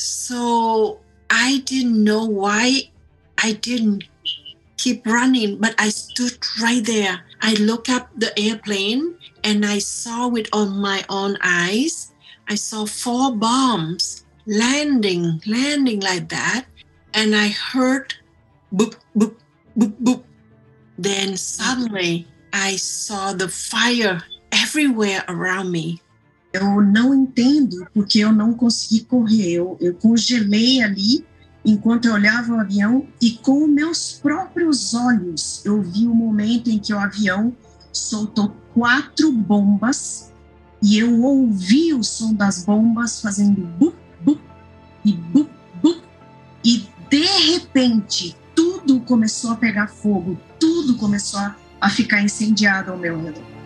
So I didn't know why I didn't keep running, but I stood right there. I looked up the airplane and I saw with on my own eyes. I saw four bombs landing, landing like that. And I heard boop, boop, boop, boop. Then suddenly I saw the fire everywhere around me. Eu não entendo porque eu não consegui correr. Eu, eu congelei ali enquanto eu olhava o avião e com meus próprios olhos eu vi o momento em que o avião soltou quatro bombas e eu ouvi o som das bombas fazendo bup, bup e bup, bup e de repente tudo começou a pegar fogo, tudo começou a ficar incendiado ao meu redor.